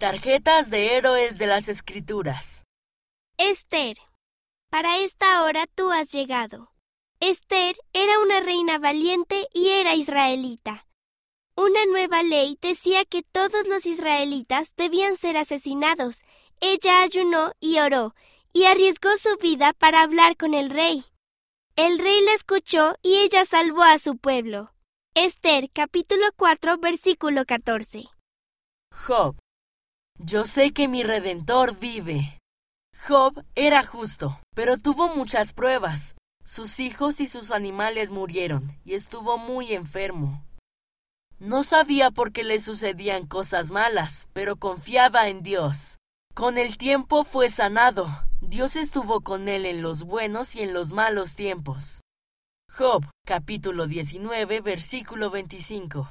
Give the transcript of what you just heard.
Tarjetas de héroes de las Escrituras. Esther. Para esta hora tú has llegado. Esther era una reina valiente y era israelita. Una nueva ley decía que todos los israelitas debían ser asesinados. Ella ayunó y oró, y arriesgó su vida para hablar con el rey. El rey la escuchó y ella salvó a su pueblo. Esther capítulo 4 versículo 14. Job. Yo sé que mi redentor vive. Job era justo, pero tuvo muchas pruebas. Sus hijos y sus animales murieron, y estuvo muy enfermo. No sabía por qué le sucedían cosas malas, pero confiaba en Dios. Con el tiempo fue sanado. Dios estuvo con él en los buenos y en los malos tiempos. Job, capítulo 19, versículo 25.